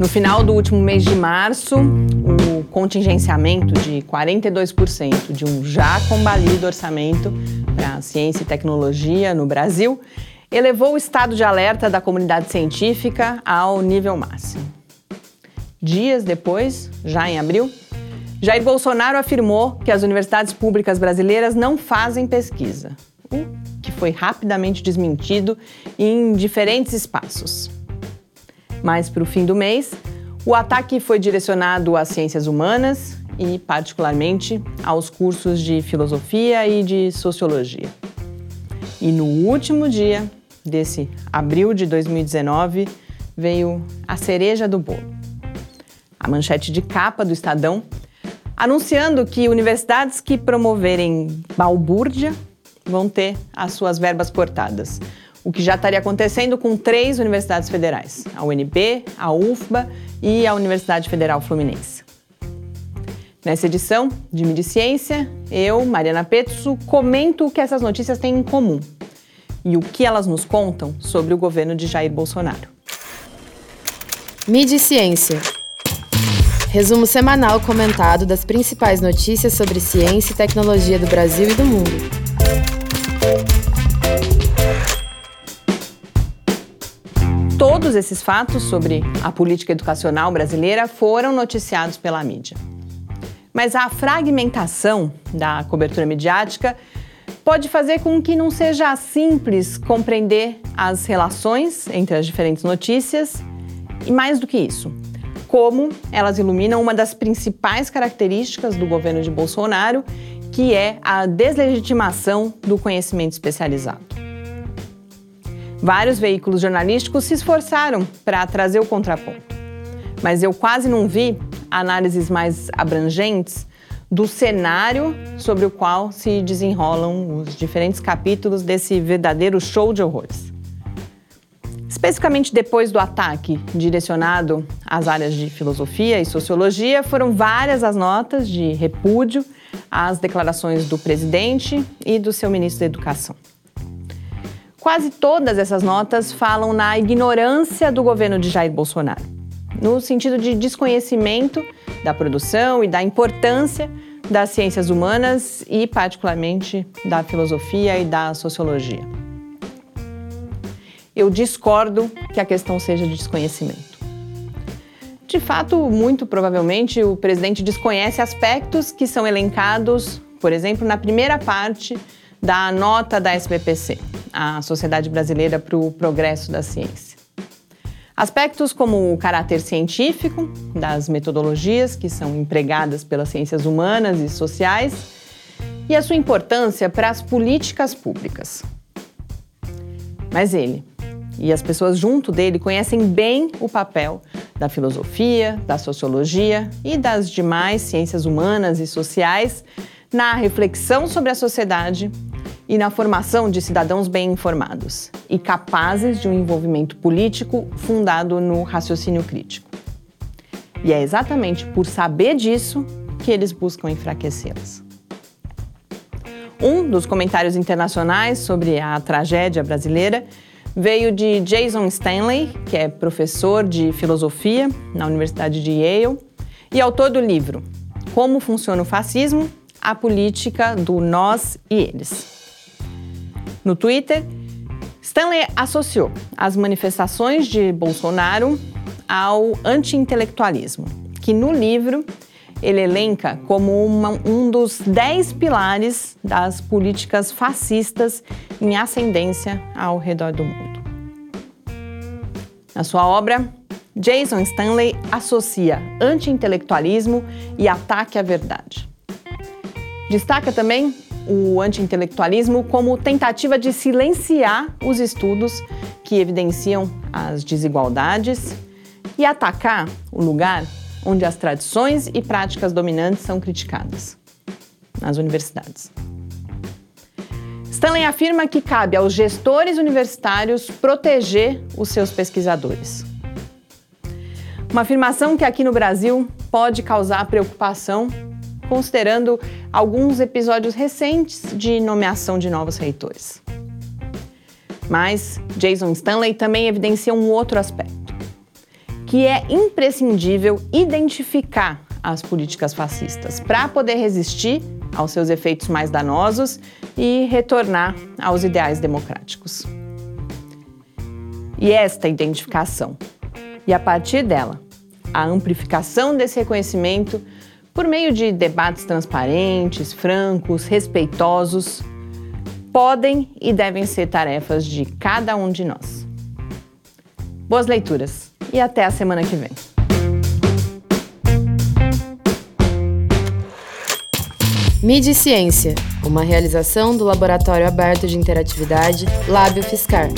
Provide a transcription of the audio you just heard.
No final do último mês de março, o contingenciamento de 42% de um já combalido orçamento para ciência e tecnologia no Brasil elevou o estado de alerta da comunidade científica ao nível máximo. Dias depois, já em abril, Jair Bolsonaro afirmou que as universidades públicas brasileiras não fazem pesquisa, o que foi rapidamente desmentido em diferentes espaços. Mas para o fim do mês, o ataque foi direcionado às ciências humanas e, particularmente, aos cursos de filosofia e de sociologia. E no último dia desse abril de 2019 veio a cereja do bolo. A manchete de capa do Estadão anunciando que universidades que promoverem balbúrdia vão ter as suas verbas cortadas o que já estaria acontecendo com três universidades federais: a UNB, a UFBA e a Universidade Federal Fluminense. Nessa edição de Mídia Ciência, eu, Mariana Petsu, comento o que essas notícias têm em comum e o que elas nos contam sobre o governo de Jair Bolsonaro. Mídia Ciência. Resumo semanal comentado das principais notícias sobre ciência e tecnologia do Brasil e do mundo. Todos esses fatos sobre a política educacional brasileira foram noticiados pela mídia. Mas a fragmentação da cobertura midiática pode fazer com que não seja simples compreender as relações entre as diferentes notícias e, mais do que isso, como elas iluminam uma das principais características do governo de Bolsonaro, que é a deslegitimação do conhecimento especializado. Vários veículos jornalísticos se esforçaram para trazer o contraponto, mas eu quase não vi análises mais abrangentes do cenário sobre o qual se desenrolam os diferentes capítulos desse verdadeiro show de horrores. Especificamente depois do ataque direcionado às áreas de filosofia e sociologia, foram várias as notas de repúdio às declarações do presidente e do seu ministro da Educação. Quase todas essas notas falam na ignorância do governo de Jair Bolsonaro, no sentido de desconhecimento da produção e da importância das ciências humanas e, particularmente, da filosofia e da sociologia. Eu discordo que a questão seja de desconhecimento. De fato, muito provavelmente, o presidente desconhece aspectos que são elencados, por exemplo, na primeira parte da nota da SBPC, a Sociedade Brasileira para o Progresso da Ciência. Aspectos como o caráter científico das metodologias que são empregadas pelas ciências humanas e sociais e a sua importância para as políticas públicas. Mas ele e as pessoas junto dele conhecem bem o papel da filosofia, da sociologia e das demais ciências humanas e sociais na reflexão sobre a sociedade e na formação de cidadãos bem informados e capazes de um envolvimento político fundado no raciocínio crítico. E é exatamente por saber disso que eles buscam enfraquecê-las. Um dos comentários internacionais sobre a tragédia brasileira veio de Jason Stanley, que é professor de filosofia na Universidade de Yale e autor do livro Como Funciona o Fascismo, a Política do Nós e Eles. No Twitter, Stanley associou as manifestações de Bolsonaro ao anti-intelectualismo, que no livro ele elenca como uma, um dos dez pilares das políticas fascistas em ascendência ao redor do mundo. Na sua obra, Jason Stanley associa anti-intelectualismo e ataque à verdade. Destaca também o anti-intelectualismo como tentativa de silenciar os estudos que evidenciam as desigualdades e atacar o lugar onde as tradições e práticas dominantes são criticadas nas universidades. Stanley afirma que cabe aos gestores universitários proteger os seus pesquisadores. Uma afirmação que aqui no Brasil pode causar preocupação considerando alguns episódios recentes de nomeação de novos reitores. Mas Jason Stanley também evidencia um outro aspecto, que é imprescindível identificar as políticas fascistas para poder resistir aos seus efeitos mais danosos e retornar aos ideais democráticos. E esta identificação, e a partir dela, a amplificação desse reconhecimento por meio de debates transparentes, francos, respeitosos, podem e devem ser tarefas de cada um de nós. Boas leituras e até a semana que vem. Mídia e Ciência, uma realização do Laboratório Aberto de Interatividade Lábio Fiscar.